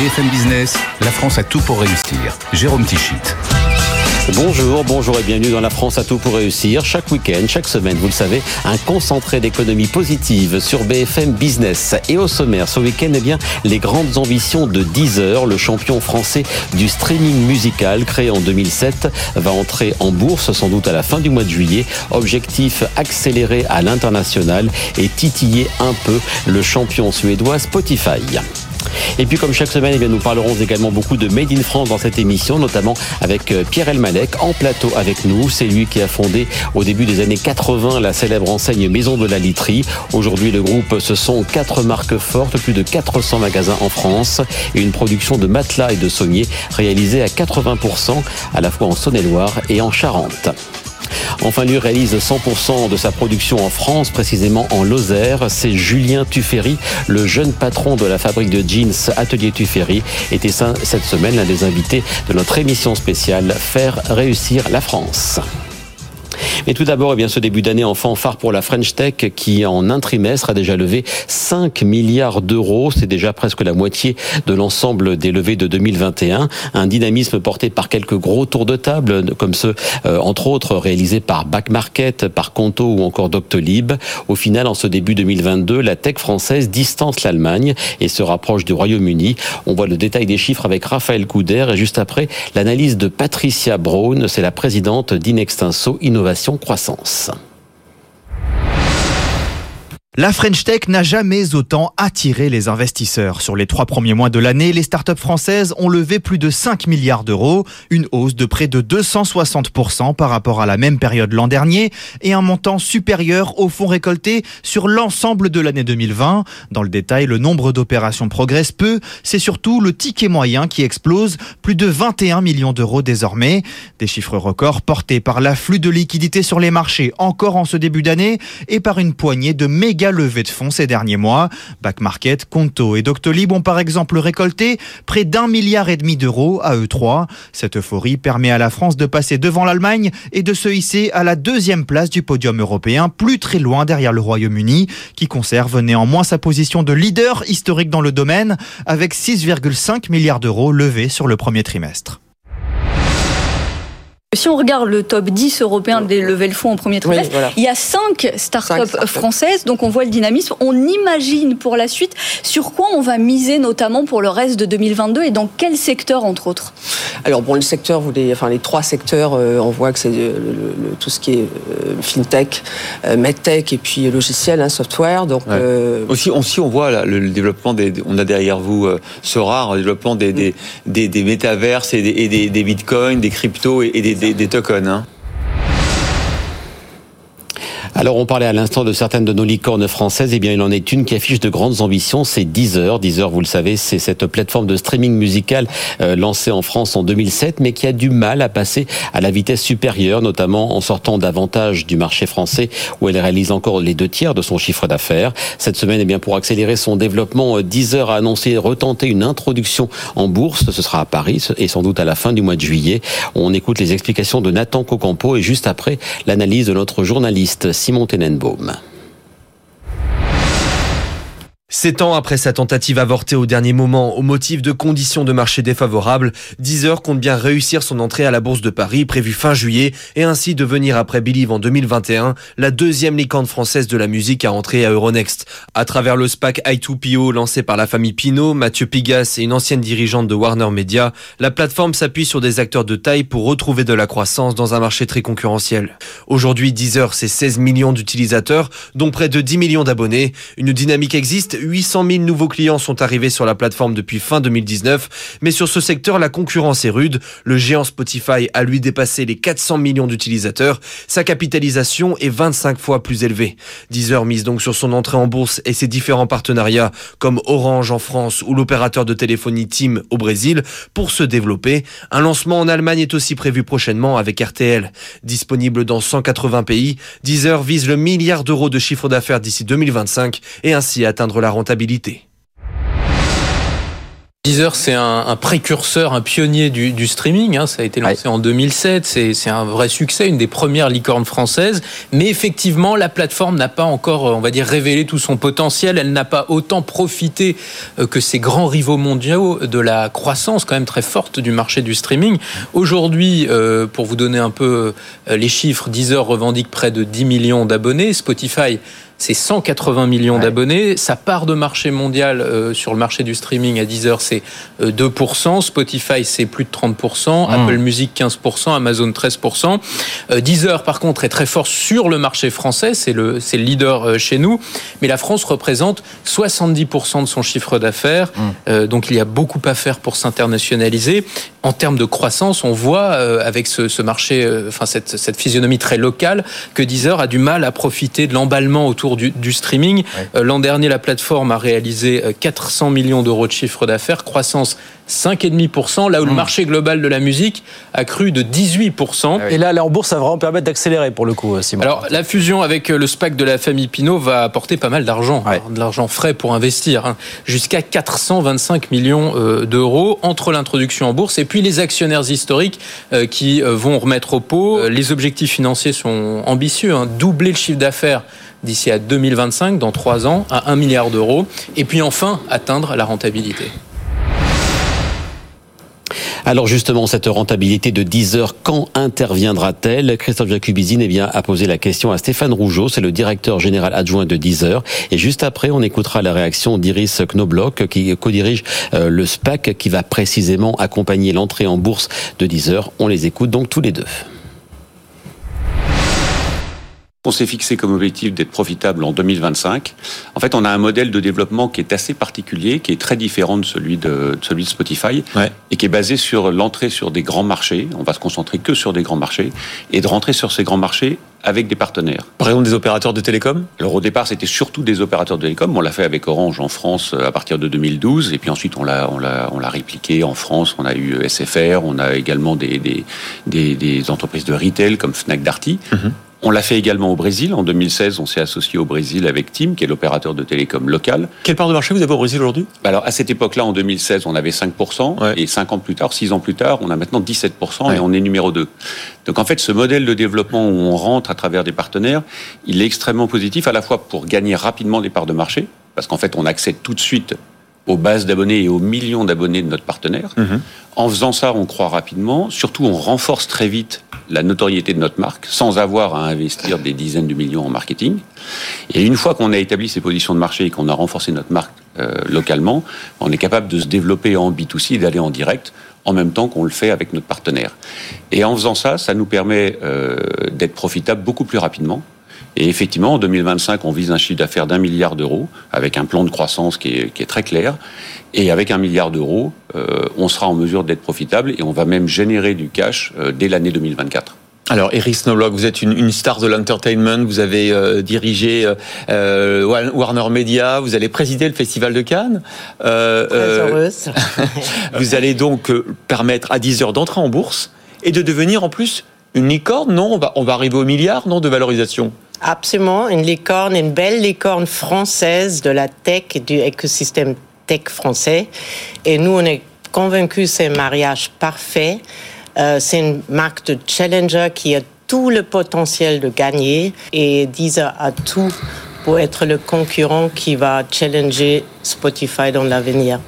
BFM Business, la France a tout pour réussir. Jérôme Tichit. Bonjour, bonjour et bienvenue dans la France à tout pour réussir. Chaque week-end, chaque semaine, vous le savez, un concentré d'économie positive sur BFM Business. Et au sommaire, ce week-end, eh bien, les grandes ambitions de Deezer, le champion français du streaming musical créé en 2007, va entrer en bourse sans doute à la fin du mois de juillet. Objectif accéléré à l'international et titiller un peu le champion suédois Spotify. Et puis comme chaque semaine, eh nous parlerons également beaucoup de Made in France dans cette émission, notamment avec euh, Pierre Elmalek en plateau avec nous. C'est lui qui a fondé au début des années 80 la célèbre enseigne Maison de la Literie. Aujourd'hui, le groupe, ce sont quatre marques fortes, plus de 400 magasins en France et une production de matelas et de sommiers réalisée à 80% à la fois en Saône-et-Loire et en Charente. Enfin, lui réalise 100% de sa production en France, précisément en Lozère. C'est Julien Tuffery, le jeune patron de la fabrique de jeans Atelier Tuffery, était cette semaine l'un des invités de notre émission spéciale Faire réussir la France. Mais tout d'abord, eh bien, ce début d'année en fanfare pour la French Tech qui, en un trimestre, a déjà levé 5 milliards d'euros. C'est déjà presque la moitié de l'ensemble des levées de 2021. Un dynamisme porté par quelques gros tours de table, comme ceux, euh, entre autres, réalisés par Back Market, par Conto ou encore Doctolib. Au final, en ce début 2022, la tech française distance l'Allemagne et se rapproche du Royaume-Uni. On voit le détail des chiffres avec Raphaël Couder et juste après, l'analyse de Patricia Braun. C'est la présidente d'Inextinso Innovation croissance. La French Tech n'a jamais autant attiré les investisseurs. Sur les trois premiers mois de l'année, les startups françaises ont levé plus de 5 milliards d'euros, une hausse de près de 260% par rapport à la même période l'an dernier et un montant supérieur aux fonds récoltés sur l'ensemble de l'année 2020. Dans le détail, le nombre d'opérations progresse peu, c'est surtout le ticket moyen qui explose, plus de 21 millions d'euros désormais. Des chiffres records portés par l'afflux de liquidités sur les marchés encore en ce début d'année et par une poignée de méga levé de fonds ces derniers mois. Back Market, Conto et Doctolib ont par exemple récolté près d'un milliard et demi d'euros à E3. Cette euphorie permet à la France de passer devant l'Allemagne et de se hisser à la deuxième place du podium européen, plus très loin derrière le Royaume-Uni, qui conserve néanmoins sa position de leader historique dans le domaine, avec 6,5 milliards d'euros levés sur le premier trimestre. Si on regarde le top 10 européen des levées de fonds en premier trimestre, il y a 5 startups start françaises, donc on voit le dynamisme. On imagine pour la suite sur quoi on va miser notamment pour le reste de 2022 et dans quel secteur entre autres? Alors bon, le secteur, vous les, enfin les trois secteurs, euh, on voit que c'est tout ce qui est euh, fintech, euh, medtech et puis logiciel, hein, software. Donc aussi, aussi, on voit le, développement des, on a derrière vous ce rare développement des, des, des, des métaverses et des, des, bitcoins, des cryptos et des des, des tokens. Hein. Alors on parlait à l'instant de certaines de nos licornes françaises, eh bien il en est une qui affiche de grandes ambitions, c'est Deezer. Deezer, vous le savez, c'est cette plateforme de streaming musical euh, lancée en France en 2007, mais qui a du mal à passer à la vitesse supérieure, notamment en sortant davantage du marché français, où elle réalise encore les deux tiers de son chiffre d'affaires. Cette semaine, eh bien pour accélérer son développement, euh, Deezer a annoncé retenter une introduction en bourse. Ce sera à Paris et sans doute à la fin du mois de juillet. On écoute les explications de Nathan Cocampo et juste après l'analyse de notre journaliste Simon Tenenbaum. Sept ans après sa tentative avortée au dernier moment au motif de conditions de marché défavorables, Deezer compte bien réussir son entrée à la Bourse de Paris prévue fin juillet et ainsi devenir après Believe en 2021 la deuxième licorne française de la musique à entrer à Euronext. À travers le SPAC i2PO lancé par la famille Pinault, Mathieu Pigas et une ancienne dirigeante de Warner Media, la plateforme s'appuie sur des acteurs de taille pour retrouver de la croissance dans un marché très concurrentiel. Aujourd'hui, Deezer, c'est 16 millions d'utilisateurs, dont près de 10 millions d'abonnés. Une dynamique existe 800 000 nouveaux clients sont arrivés sur la plateforme depuis fin 2019. Mais sur ce secteur, la concurrence est rude. Le géant Spotify a lui dépassé les 400 millions d'utilisateurs. Sa capitalisation est 25 fois plus élevée. Deezer mise donc sur son entrée en bourse et ses différents partenariats comme Orange en France ou l'opérateur de téléphonie Team au Brésil pour se développer. Un lancement en Allemagne est aussi prévu prochainement avec RTL. Disponible dans 180 pays, Deezer vise le milliard d'euros de chiffre d'affaires d'ici 2025 et ainsi atteindre la rentabilité. Deezer, c'est un, précurseur, un pionnier du, streaming. Hein. Ça a été lancé en 2007. C'est un vrai succès, une des premières licornes françaises. Mais effectivement, la plateforme n'a pas encore, on va dire, révélé tout son potentiel. Elle n'a pas autant profité euh, que ses grands rivaux mondiaux de la croissance quand même très forte du marché du streaming. Aujourd'hui, euh, pour vous donner un peu euh, les chiffres, Deezer revendique près de 10 millions d'abonnés. Spotify c'est 180 millions d'abonnés. Sa part de marché mondial euh, sur le marché du streaming à Deezer, c'est 2%. Euh, Spotify, c'est plus de 30%. Mmh. Apple Music, 15%. Amazon, 13%. Euh, Deezer, par contre, est très fort sur le marché français. C'est le, le leader chez nous. Mais la France représente 70% de son chiffre d'affaires. Mmh. donc, il y a beaucoup à faire pour s'internationaliser. En termes de croissance, on voit avec ce, marché, enfin cette, cette physionomie très locale, que Deezer a du mal à profiter de l'emballement autour du, streaming. Euh, l'an dernier, la plateforme a réalisé 400 euh, millions d'euros de chiffre d'affaires, croissance 5,5%, là où le hmm. marché global de la musique a cru de 18%. Ah Et là, aller en bourse, ça va vraiment permettre d'accélérer pour le coup, euh, Simon. Alors, la fusion avec le SPAC de la famille Pinot va apporter pas mal d'argent, hein, de l'argent frais pour investir, hein. jusqu'à 425 millions d'euros entre l'introduction en bourse et puis les actionnaires historiques qui vont remettre au pot. Les objectifs financiers sont ambitieux, hein. doubler le chiffre d'affaires d'ici à 2025, dans trois ans, à 1 milliard d'euros, et puis enfin atteindre la rentabilité. Alors justement, cette rentabilité de 10 heures, quand interviendra-t-elle? Christophe Jacubizine eh bien, a posé la question à Stéphane Rougeau, c'est le directeur général adjoint de 10 heures. Et juste après, on écoutera la réaction d'Iris Knobloch, qui co-dirige euh, le SPAC, qui va précisément accompagner l'entrée en bourse de 10 heures. On les écoute donc tous les deux. On s'est fixé comme objectif d'être profitable en 2025. En fait, on a un modèle de développement qui est assez particulier, qui est très différent de celui de, celui de Spotify, et qui est basé sur l'entrée sur des grands marchés. On va se concentrer que sur des grands marchés, et de rentrer sur ces grands marchés avec des partenaires. Par exemple, des opérateurs de télécom? Alors au départ, c'était surtout des opérateurs de télécom. On l'a fait avec Orange en France euh, à partir de 2012, et puis ensuite on l'a on l'a on l'a répliqué en France. On a eu euh, SFR, on a également des des, des, des entreprises de retail comme Fnac Darty. Mhm. On l'a fait également au Brésil. En 2016, on s'est associé au Brésil avec TIM, qui est l'opérateur de télécom local. Quelle part de marché vous avez au Brésil aujourd'hui? Alors, à cette époque-là, en 2016, on avait 5%. Et 5 ans plus tard, 6 ans plus tard, on a maintenant 17% et on est numéro 2. Donc, en fait, ce modèle de développement où on rentre à travers des partenaires, il est extrêmement positif à la fois pour gagner rapidement des parts de marché, parce qu'en fait, on accède tout de suite aux bases d'abonnés et aux millions d'abonnés de notre partenaire. Mhm. En faisant ça, on croit rapidement. Surtout, on renforce très vite la notoriété de notre marque sans avoir à investir des dizaines de millions en marketing. Et une fois qu'on a établi ces positions de marché et qu'on a renforcé notre marque euh, localement, on est capable de se développer en B2C et d'aller en direct en même temps qu'on le fait avec notre partenaire. Et en faisant ça, ça nous permet euh, d'être profitable beaucoup plus rapidement et effectivement, en 2025, on vise un chiffre d'affaires d'un milliard d'euros, avec un plan de croissance qui est, très clair. Et avec un milliard d'euros, euh, on sera en mesure d'être profitable et on va même générer du cash euh, dès l'année 2024. Alors, Eric Snowblock, vous êtes une, star de l'entertainment, vous avez euh, dirigé Warner Media, vous allez présider le Festival de Cannes. Très heureuse. vous allez donc permettre à 10 heures d'entrer en bourse et de devenir en plus une licorne, non on va, on va arriver au milliard, non, de valorisation? Absolument, une licorne, une belle licorne française de la tech et du écosystème tech français. Et nous, on est convaincus c'est un mariage parfait. Euh, c'est une marque de challenger qui a tout le potentiel de gagner et Deezer a tout pour être le concurrent qui va challenger Spotify dans l'avenir.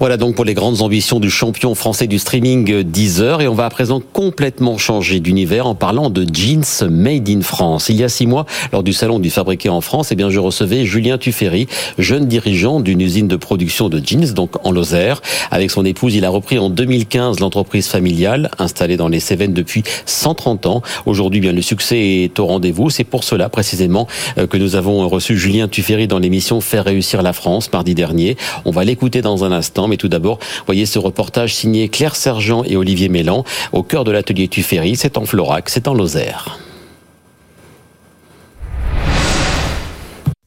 Voilà donc pour les grandes ambitions du champion français du streaming Deezer. Et on va à présent complètement changer d'univers en parlant de jeans made in France. Il y a six mois, lors du salon du fabriqué en France, eh bien, je recevais Julien Tuffery, jeune dirigeant d'une usine de production de jeans, donc en Lozère. Avec son épouse, il a repris en 2015 l'entreprise familiale, installée dans les Cévennes depuis 130 ans. Aujourd'hui, bien, le succès est au rendez-vous. C'est pour cela, précisément, euh, que nous avons reçu Julien Tuffery dans l'émission Faire réussir la France, mardi dernier. On va l'écouter dans un instant mais tout d'abord, voyez ce reportage signé Claire Sergent et Olivier Mélan au cœur de l'atelier Tuffery. C'est en Florac, c'est en Lozère.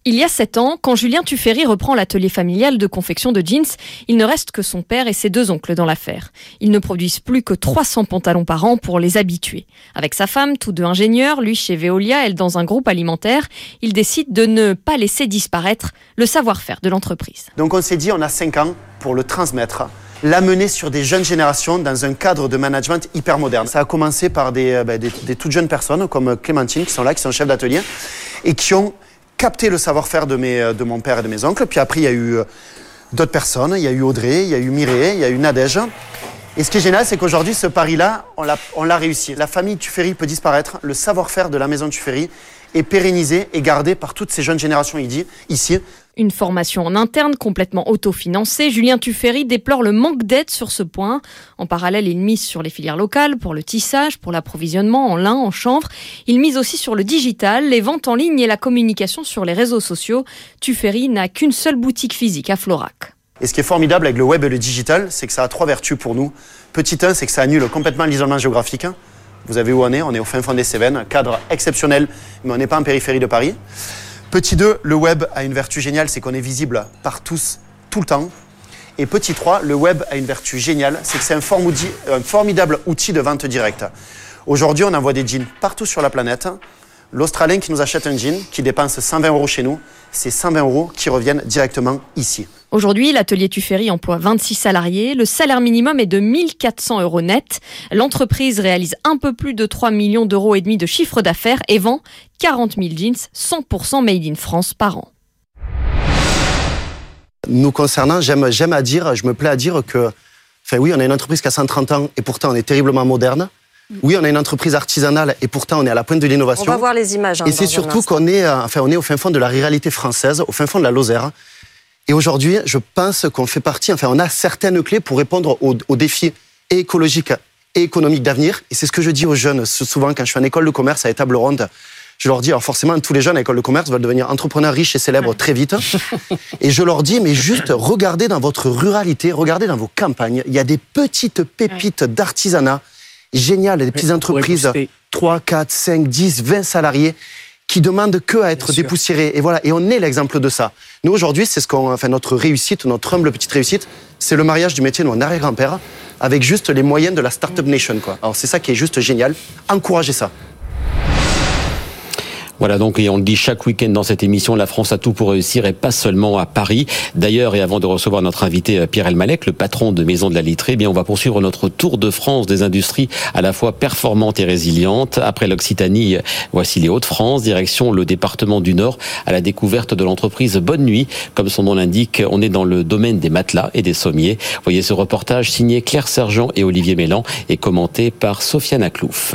Il y a sept ans, quand Julien Tuffery reprend l'atelier familial de confection de jeans, il ne reste que son père et ses deux oncles dans l'affaire. Ils ne produisent plus que 300 pantalons par an pour les habituer. Avec sa femme, tous deux ingénieurs, lui chez Veolia, elle dans un groupe alimentaire, il décide de ne pas laisser disparaître le savoir-faire de l'entreprise. Donc on s'est dit, on a cinq ans pour le transmettre l'amener sur des jeunes générations dans un cadre de management hyper moderne. Ça a commencé par des, euh, ben, des, des toutes jeunes personnes comme Clémentine qui sont là, qui sont chefs d'atelier et qui ont capté le savoir-faire de, euh, de mon père et de mes oncles. Puis après, il y a eu euh, d'autres personnes. Il y a eu Audrey, il y a eu Mireille, il y a eu Nadège. Et ce qui est génial, c'est qu'aujourd'hui, ce pari-là, on l'a réussi. La famille Tuffery peut disparaître. Le savoir-faire de la maison Tuffery est pérennisé et gardé par toutes ces jeunes générations ici. Une formation en interne complètement autofinancée, Julien Tuffery déplore le manque d'aide sur ce point. En parallèle, il mise sur les filières locales pour le tissage, pour l'approvisionnement en lin, en chanvre. Il mise aussi sur le digital, les ventes en ligne et la communication sur les réseaux sociaux. Tuffery n'a qu'une seule boutique physique à Florac. Et ce qui est formidable avec le web et le digital, c'est que ça a trois vertus pour nous. Petit 1, c'est que ça annule complètement l'isolement géographique. Vous avez où on est? On est au fin fond des Cévennes, cadre exceptionnel, mais on n'est pas en périphérie de Paris. Petit 2, le web a une vertu géniale, c'est qu'on est visible par tous, tout le temps. Et petit 3, le web a une vertu géniale, c'est que c'est un, formidable outil de vente directe. Aujourd'hui, on envoie des jeans partout sur la planète. L'Australien qui nous achète un jean, qui dépense 120 euros chez nous, c'est 120 euros qui reviennent directement ici. Aujourd'hui, l'atelier Tuffery emploie 26 salariés. Le salaire minimum est de 1400 euros net. L'entreprise réalise un peu plus de 3 millions d'euros et demi de chiffre d'affaires et vend 40 000 jeans 100% made in France par an. Nous concernant, j'aime à dire, je me plais à dire que, enfin oui, on a une entreprise qui a 130 ans et pourtant on est terriblement moderne. Oui, on a une entreprise artisanale et pourtant on est à la pointe de l'innovation. On va voir les images. Hein, et c'est surtout qu'on est, euh, enfin, on est au fin fond de la réalité française, au fin fond de la Lozère. Et aujourd'hui, je pense qu'on fait partie, enfin, on a certaines clés pour répondre aux, défis écologiques et économiques d'avenir. Et c'est ce que je dis aux jeunes souvent quand je suis en école de commerce à les tables rondes. Je leur dis, alors forcément, tous les jeunes à l'école de commerce veulent devenir entrepreneurs riches et célèbres très vite. Et je leur dis, mais juste regardez dans votre ruralité, regardez dans vos campagnes, il y a des petites pépites d'artisanat géniales, des petites entreprises, 3, 4, 5, 10, 20 salariés qui demandent que à être dépoussiérés. Et voilà, et on est l'exemple de ça. Nous aujourd'hui, c'est ce qu'on, enfin notre réussite, notre humble petite réussite, c'est le mariage du métier de mon arrière-grand-père avec juste les moyens de la startup nation quoi. Alors c'est ça qui est juste génial. Encouragez ça. Voilà donc, et on le dit chaque week-end dans cette émission, la France a tout pour réussir et pas seulement à Paris. D'ailleurs, et avant de recevoir notre invité euh, Pierre Elmalek, le patron de Maison de la Littrée, eh bien on va poursuivre notre tour de France des industries à la fois performantes et résilientes. Après l'Occitanie, voici les Hauts-de-France, direction le département du Nord, à la découverte de l'entreprise Bonne Nuit. Comme son nom l'indique, on est dans le domaine des matelas et des sommiers. Voyez ce reportage signé Claire Sergent et Olivier Mélan et commenté par Sofiane Aklouf.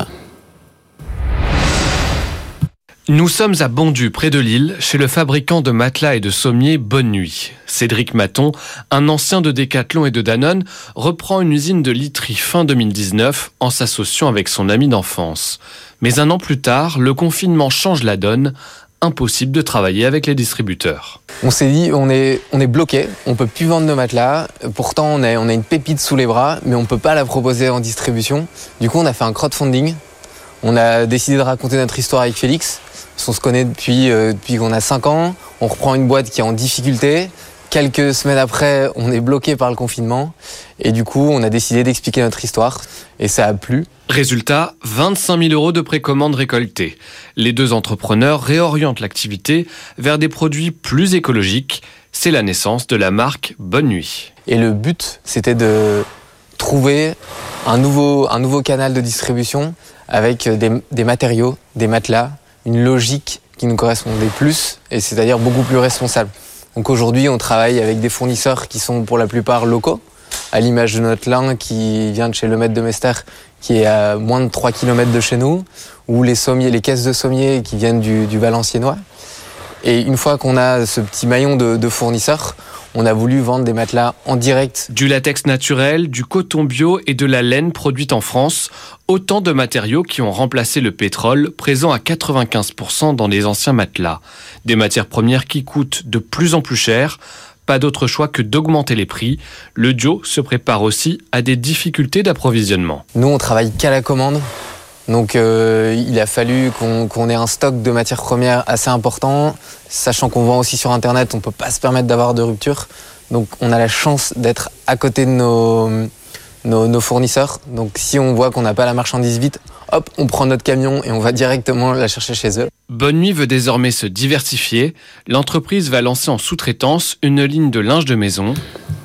Nous sommes à Bondu, près de Lille, chez le fabricant de matelas et de sommiers Bonne Nuit. Cédric Maton, un ancien de Decathlon et de Danone, reprend une usine de literie fin 2019 en s'associant avec son ami d'enfance. Mais un an plus tard, le confinement change la donne. Impossible de travailler avec les distributeurs. On s'est dit, on est, on est bloqué, on peut plus vendre nos matelas. Pourtant, on a, on a une pépite sous les bras, mais on peut pas la proposer en distribution. Du coup, on a fait un crowdfunding. On a décidé de raconter notre histoire avec Félix on se connaît depuis, euh, depuis qu'on a 5 ans. On reprend une boîte qui est en difficulté. Quelques semaines après, on est bloqué par le confinement. Et du coup, on a décidé d'expliquer notre histoire. Et ça a plu. Résultat, 25 000 euros de précommande récoltées. Les deux entrepreneurs réorientent l'activité vers des produits plus écologiques. C'est la naissance de la marque Bonne Nuit. Et le but, c'était de trouver un nouveau, un nouveau canal de distribution avec des, des matériaux, des matelas, une logique qui nous correspondait plus, et c'est-à-dire beaucoup plus responsable. Donc aujourd'hui, on travaille avec des fournisseurs qui sont pour la plupart locaux, à l'image de notre lin qui vient de chez Le Maître de Mester, qui est à moins de 3 km de chez nous, ou les sommiers, les caisses de sommiers qui viennent du, du Valenciennois. Et une fois qu'on a ce petit maillon de, de fournisseurs, on a voulu vendre des matelas en direct. Du latex naturel, du coton bio et de la laine produite en France, autant de matériaux qui ont remplacé le pétrole, présent à 95% dans les anciens matelas. Des matières premières qui coûtent de plus en plus cher. Pas d'autre choix que d'augmenter les prix. Le Dio se prépare aussi à des difficultés d'approvisionnement. Nous, on travaille qu'à la commande. Donc euh, il a fallu qu'on ait un stock de matières premières assez important, sachant qu'on vend aussi sur Internet, on ne peut pas se permettre d'avoir de rupture. Donc on a la chance d'être à côté de nos, nos, nos, fournisseurs. Donc si on voit qu'on n'a pas la marchandise vite, hop, on prend notre camion et on va directement la chercher chez eux. Bonne Nuit veut désormais se diversifier. L'entreprise va lancer en sous-traitance une ligne de linge de maison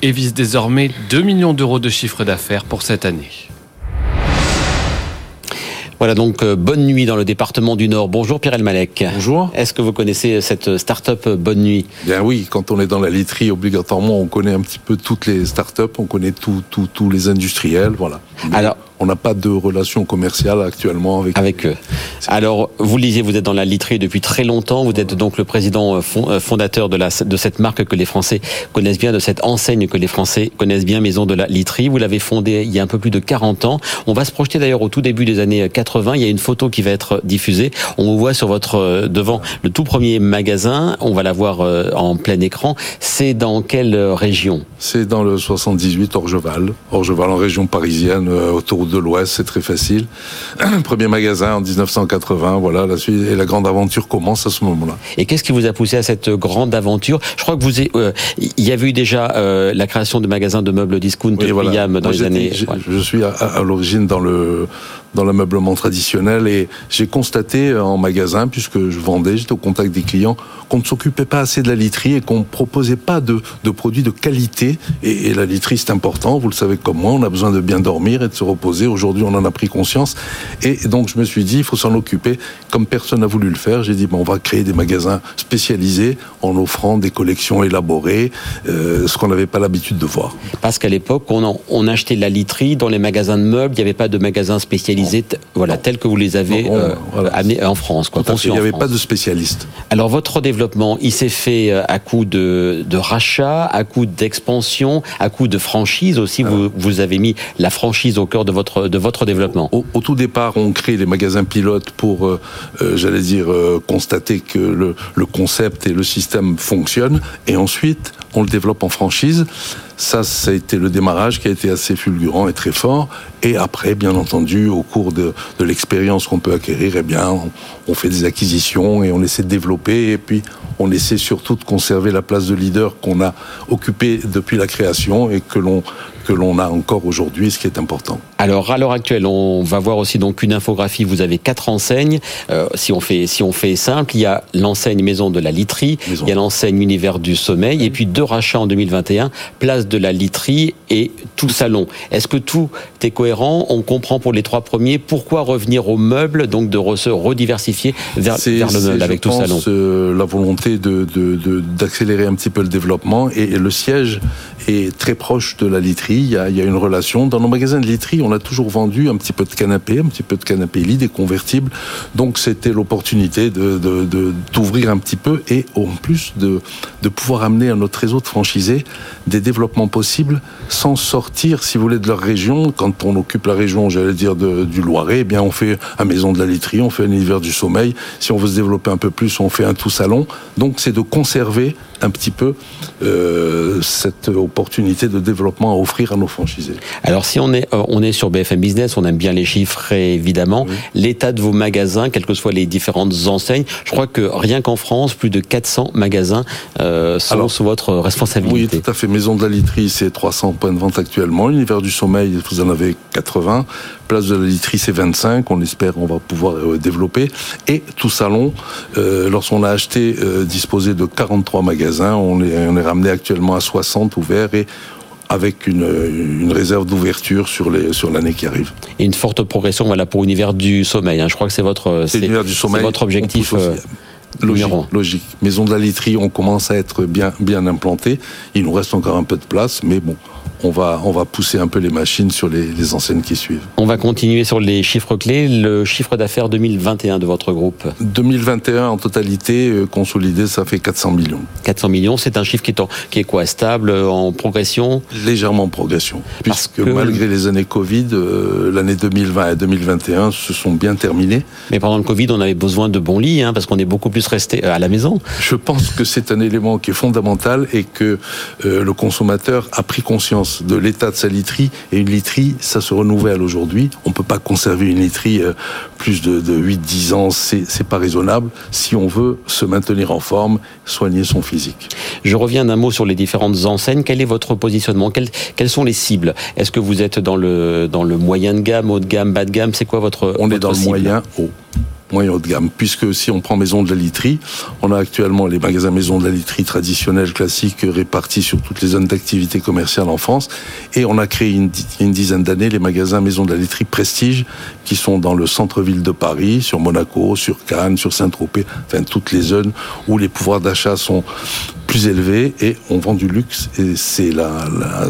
et vise désormais 2 millions d'euros de chiffre d'affaires pour cette année. Voilà donc euh, Bonne Nuit dans le département du Nord. Bonjour Pierre Malek. Bonjour. Est-ce que vous connaissez cette start-up Bonne Nuit? Bien oui, quand on est dans la literie, obligatoirement, on connaît un petit peu toutes les start-up, on connaît tous les industriels, voilà. Alors, on n'a pas de relation commerciale actuellement avec, avec eux. Alors, vous le disiez, vous êtes dans la literie depuis très longtemps. Vous êtes donc le président euh, euh, fondateur de, la, de cette marque que les Français connaissent bien, de cette enseigne que les Français connaissent bien, Maison de la Literie. Vous l'avez fondée il y a un peu plus de 40 ans. On va se projeter d'ailleurs au tout début des années 80. Il y a une photo qui va être diffusée. On vous voit sur votre euh, devant le tout premier magasin. On va la voir en plein écran. C'est dans quelle région? C'est dans le 78 Orgeval. Orgeval en région parisienne, autour de l'Ouest, c'est très facile. Premier magasin en 1980, voilà, la suite et la grande aventure commence à ce moment-là. Et qu'est-ce qui vous a poussé à cette grande aventure? Je crois que vous, euh, il y avait eu déjà euh, la création de magasins de meubles discount oui, voilà. dans les années. Je, je suis à, à l'origine dans le dans l'ameublement traditionnel et j'ai constaté en magasin, puisque je vendais, j'étais au contact des clients, qu'on ne s'occupait pas assez de la literie et qu'on ne proposait pas de, produits de qualité. Et, et la literie, c'est important, vous le savez comme moi, on a besoin de bien dormir et de se reposer. Aujourd'hui, on en a pris conscience. Et donc, je me suis dit, il faut s'en occuper. Comme personne n'a voulu le faire, j'ai dit, bon, on va créer des magasins spécialisés en offrant des collections élaborées, euh, ce qu'on n'avait pas l'habitude de voir. Parce qu'à l'époque, on, on achetait de la literie dans les magasins de meubles, il n'y avait pas de magasins spécialisés voilà, tels que vous les avez euh, amenés en France. Quoi, il n'y avait pas de spécialistes. Alors votre développement, il s'est fait euh, à coup de, de rachat, à coup d'expansion, à coup de franchise aussi. Vous, vous avez mis la franchise au cœur de votre, de votre développement. Au, au tout départ, on crée les magasins pilotes pour, euh, euh j'allais dire, euh, constater que le, le concept et le système fonctionnent. Et ensuite, on le développe en franchise. Ça, ça a été le démarrage qui a été assez fulgurant et très fort. Et après, bien entendu, au cours de, de l'expérience qu'on peut acquérir, eh bien, on, on, fait des acquisitions et on essaie de développer. Et puis, on essaie surtout de conserver la place de leader qu'on a occupée depuis la création et que l'on que l'on a encore aujourd'hui, ce qui est important. Alors à l'heure actuelle, on va voir aussi donc une infographie. Vous avez quatre enseignes. Euh, si on fait si on fait simple, il y a l'enseigne Maison de la Literie, Maison. il y a l'enseigne Univers du Sommeil, et puis deux rachats en 2021, Place de la Literie et Tout Salon. Est-ce que tout est cohérent? On comprend pour les trois premiers pourquoi revenir au meuble, donc de se rediversifier vers, vers le meuble avec Tout Salon. Euh, la volonté d'accélérer de, de, un petit peu le développement et, et le siège est très proche de la literie. Il y, a, il y, a, une relation. Dans nos magasins de literie, on a toujours vendu un petit peu de canapé, un petit peu de canapé lit, des convertibles. Donc c'était l'opportunité d'ouvrir un petit peu et en plus de, de pouvoir amener à notre réseau de franchisés des développements possibles sans sortir, si vous voulez, de leur région. Quand on occupe la région, j'allais dire, de, du Loiret, eh bien on fait un maison de la literie, on fait un hiver du sommeil. Si on veut se développer un peu plus, on fait un tout salon. Donc c'est de conserver un petit peu euh, cette opportunité de développement à offrir à nos franchisés. Alors si on est euh, on est sur BFM Business, on aime bien les chiffres évidemment. Oui. L'état de vos magasins, quelles que soient les différentes enseignes, je crois que rien qu'en France, plus de 400 magasins euh, sont Alors, sous votre responsabilité. Oui, tout à fait. Maison de la literie, c'est 300 points de vente actuellement. L'univers du sommeil, vous en avez 80. Place de la literie, c'est 25. On espère on va pouvoir euh, développer. Et tout salon, euh, lorsqu'on a acheté, euh, disposé de 43 magasins, on est, on est ramené actuellement à 60 ouverts et avec une, une réserve d'ouverture sur les sur l'année qui arrive. Et une forte progression voilà pour l'univers du sommeil. Hein. Je crois que c'est votre c'est du sommeil, votre objectif. Logique, logique. Maison de la literie, on commence à être bien, bien implanté. Il nous reste encore un peu de place, mais bon, on va, on va pousser un peu les machines sur les, les enseignes qui suivent. On va continuer sur les chiffres clés. Le chiffre d'affaires 2021 de votre groupe 2021 en totalité, euh, consolidé, ça fait 400 millions. 400 millions, c'est un chiffre qui est, qui est quoi Stable, euh, en progression? Légèrement en progression. puisque malgré les années Covid, euh, l'année 2020 et 2021 se sont bien terminées. Mais pendant le Covid, on avait besoin de bons lits, hein, parce qu'on est beaucoup plus resté à la maison. Je pense que c'est un élément qui est fondamental et que le consommateur a pris conscience de l'état de sa literie. Et une literie, ça se renouvelle aujourd'hui. On ne peut pas conserver une literie euh, plus de, 8-10 ans. C'est pas raisonnable si on veut se maintenir en forme, soigner son physique. Je reviens d'un mot sur les différentes enseignes. Quel est votre positionnement? Quelles, quelles, sont les cibles? Est-ce que vous êtes dans le, dans le moyen de gamme, haut de gamme, bas de gamme? C'est quoi votre On est dans le moyen haut moyen haut de gamme. Puisque si on prend Maison de la Literie, on a actuellement les magasins Maison de la Literie traditionnels, classiques, répartis sur toutes les zones d'activité commerciale en France. Et on a créé une, une dizaine d'années les magasins Maison de la Literie Prestige, qui sont dans le centre-ville de Paris, sur Monaco, sur Cannes, sur Saint-Tropez, enfin toutes les zones où les pouvoirs d'achat sont plus élevés et on vend du luxe et c'est la,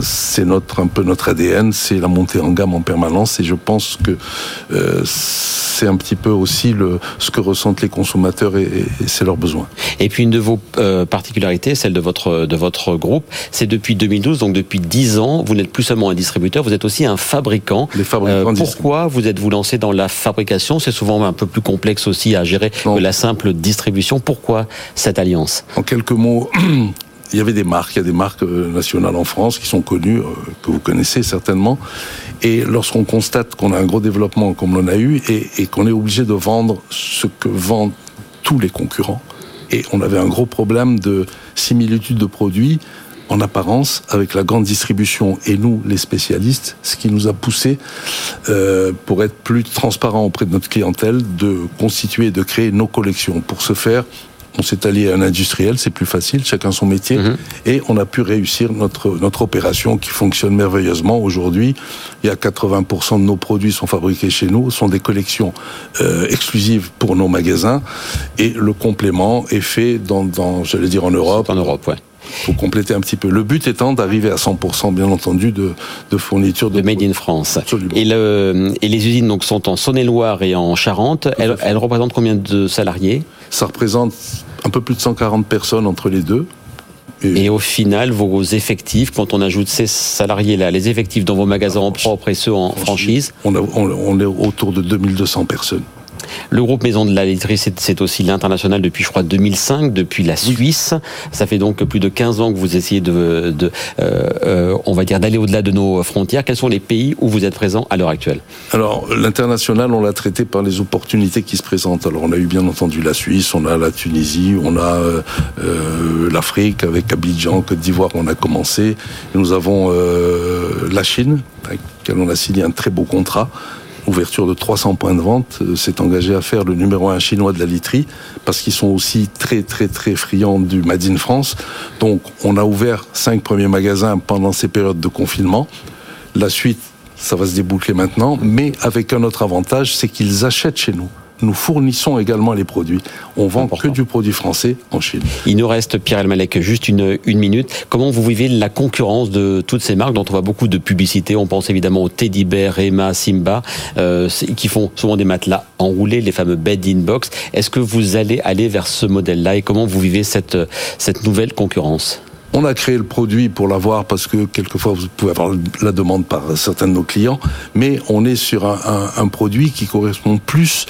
c'est notre un peu notre ADN, c'est la montée en gamme en permanence et je pense que euh, c'est un petit peu aussi le ce que ressentent les consommateurs et, c'est leur besoin. Et puis une de vos euh, particularités, celle de votre de votre groupe, c'est depuis 2012, donc depuis 10 ans, vous n'êtes plus seulement un distributeur, vous êtes aussi un fabricant. Les fabricants euh, pourquoi vous êtes-vous lancé dans la fabrication? C'est souvent un peu plus complexe aussi à gérer que la simple distribution. Pourquoi cette alliance? En quelques mots, il y avait des marques, il y a des marques euh, nationales en France qui sont connues, euh, que vous connaissez certainement. Et lorsqu'on constate qu'on a un gros développement comme l'on a eu et, qu'on est obligé de vendre ce que vendent tous les concurrents, et on avait un gros problème de similitude de produits en apparence avec la grande distribution et nous, les spécialistes, ce qui nous a poussé, euh, pour être plus transparent auprès de notre clientèle, de constituer, de créer nos collections. Pour ce faire, on s'est allié à un industriel, c'est plus facile, chacun son métier, mhm. et on a pu réussir notre, notre opération qui fonctionne merveilleusement. Aujourd'hui, il y a 80% de nos produits sont fabriqués chez nous, sont des collections euh, exclusives pour nos magasins, et le complément est fait dans, dans j'allais dire en Europe. En Europe, ouais pour compléter un petit peu. Le but étant d'arriver à 100%, bien entendu, de, de fourniture de, Made in France. Et, le, et les usines donc sont en Saône-et-Loire et en Charente. Elles, elles représentent combien de salariés? Ça représente un peu plus de 140 personnes entre les deux. Et, au final, vos effectifs, quand on ajoute ces salariés-là, les effectifs dans vos magasins en propre et ceux en franchise? on, on est autour de 2200 personnes. Le groupe Maison de la Laiterie, c'est aussi l'international depuis, je crois, 2005, depuis la Suisse. Ça fait donc plus de 15 ans que vous essayez de, euh, euh, on va dire, d'aller au-delà de nos frontières. Quels sont les pays où vous êtes présent à l'heure actuelle? Alors, l'international, on l'a traité par les opportunités qui se présentent. Alors, on a eu bien entendu la Suisse, on a la Tunisie, on a euh, l'Afrique avec Abidjan, Côte d'Ivoire, on a commencé. Nous avons la Chine, avec laquelle on a signé un très beau contrat ouverture de 300 points de vente, euh, s'est engagé à faire le numéro un chinois de la literie, parce qu'ils sont aussi très très très friands du Made in France. Donc on a ouvert cinq premiers magasins pendant ces périodes de confinement. La suite, ça va se déboucler maintenant, mais avec un autre avantage, c'est qu'ils achètent chez nous nous fournissons également les produits. On vend que du produit français en Chine. Il nous reste, Pierre Elmalek, juste une, une minute. Comment vous vivez la concurrence de toutes ces marques dont on voit beaucoup de publicité? On pense évidemment aux Teddy Bear, Emma, Simba, euh, qui font souvent des matelas enroulés, les fameux bed in box. Est-ce que vous allez aller vers ce modèle-là et comment vous vivez cette, cette nouvelle concurrence? On a créé le produit pour l'avoir parce que quelquefois vous pouvez avoir la demande par certains de nos clients, mais on est sur un, un, un produit qui correspond plus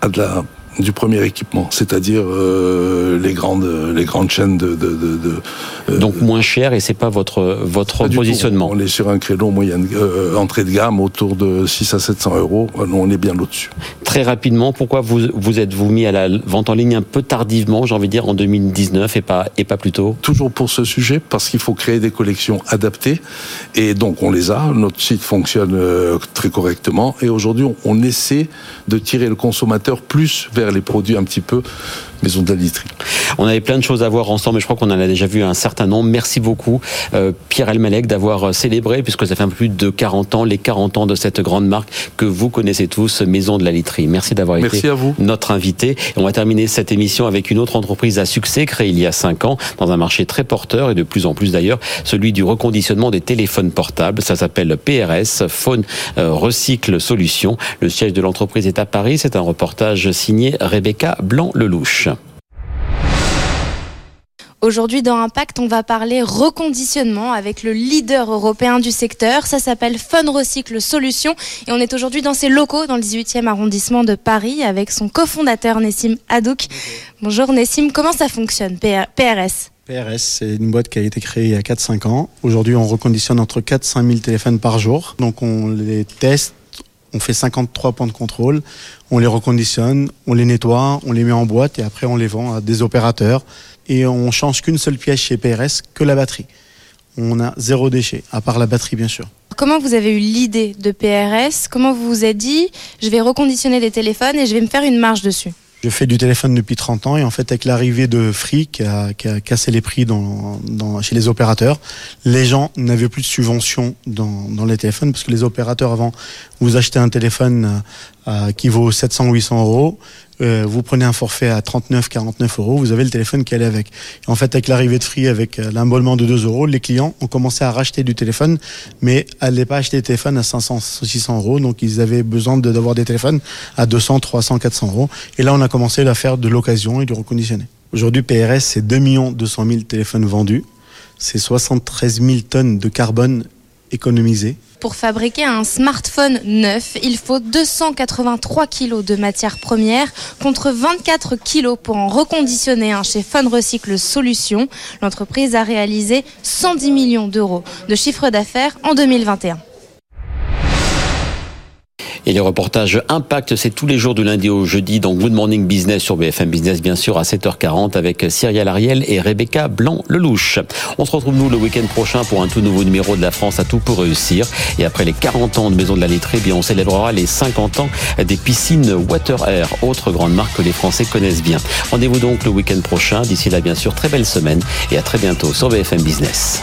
à de la du premier équipement, c'est-à-dire euh, les grandes les grandes chaînes de, de, de, de euh, donc moins cher et c'est pas votre votre positionnement. On est sur un créneau moyenne euh, entrée de gamme autour de 6 à 700 euros. On est bien au-dessus. Très rapidement, pourquoi vous vous êtes vous mis à la vente en ligne un peu tardivement, j'ai envie de dire en 2019 et pas et pas plus tôt? Toujours pour ce sujet parce qu'il faut créer des collections adaptées et donc on les a. Notre site fonctionne très correctement et aujourd'hui on essaie de tirer le consommateur plus vers les produits un petit peu maison de la literie. On avait plein de choses à voir ensemble, mais je crois qu'on en a déjà vu un certain nombre. Merci beaucoup, euh, Pierre Elmalek, d'avoir célébré, puisque ça fait un peu plus de 40 ans, les 40 ans de cette grande marque que vous connaissez tous, Maison de la Literie. Merci d'avoir été notre invité. Et on va terminer cette émission avec une autre entreprise à succès créée il y a 5 ans dans un marché très porteur et de plus en plus d'ailleurs, celui du reconditionnement des téléphones portables. Ça s'appelle PRS, Phone euh, Recycle Solutions. Le siège de l'entreprise est à Paris. C'est un reportage signé Rebecca Blanc-Lelouch. Aujourd'hui, dans Impact, on va parler reconditionnement avec le leader européen du secteur. Ça s'appelle Fun Recycle Solutions. Et on est aujourd'hui dans ses locaux, dans le 18e arrondissement de Paris, avec son cofondateur Nessim Hadouk. Bonjour Nessim, comment ça fonctionne, PRS PRS, c'est une boîte qui a été créée il y a 4-5 ans. Aujourd'hui, on reconditionne entre 4 5 000 téléphones par jour. Donc, on les teste, on fait 53 points de contrôle, on les reconditionne, on les nettoie, on les met en boîte et après on les vend à des opérateurs. Et on change qu'une seule pièce chez PRS, que la batterie. On a zéro déchet, à part la batterie bien sûr. Comment vous avez eu l'idée de PRS Comment vous vous êtes dit, je vais reconditionner des téléphones et je vais me faire une marge dessus? Je fais du téléphone depuis 30 ans et en fait avec l'arrivée de Free qui a, cassé les prix chez les opérateurs, les gens n'avaient plus de subventions dans, les téléphones parce que les opérateurs avant, vous achetez un téléphone euh, qui vaut 700-800 euros, euh, vous prenez un forfait à 39, 49 euros, vous avez le téléphone qui allait avec. en fait, avec l'arrivée de Free, avec euh, l'embolement de 2 euros, les clients ont commencé à racheter du téléphone, mais n'allaient pas acheter des téléphones à 500, 600 euros. Donc, ils avaient besoin d'avoir des téléphones à 200, 300, 400 euros. Et là, on a commencé à faire de l'occasion et du reconditionné. Aujourd'hui, PRS, c'est 2 200 000 téléphones vendus. C'est 73 000 tonnes de carbone Pour fabriquer un smartphone neuf, il faut 283 kg de matières premières contre 24 kg pour en reconditionner un chez Fun Recycle Solutions. L'entreprise a réalisé 110 millions d'euros de chiffre d'affaires en 2021. Et les reportages Impact, c'est tous les jours du lundi au jeudi dans Good Morning Business sur BFM Business, bien sûr, à 7h40 avec Cyrielle Ariel et Rebecca Blanc-Lelouch. On se retrouve, nous, le week-end prochain pour un tout nouveau numéro de la France à tout pour réussir. Et après les 40 ans de Maison de la Lettrée, eh bien, on célébrera les 50 ans des piscines Water Air, autre grande marque que les Français connaissent bien. Rendez-vous donc le week-end prochain. D'ici là, bien sûr, très belle semaine et à très bientôt sur BFM Business.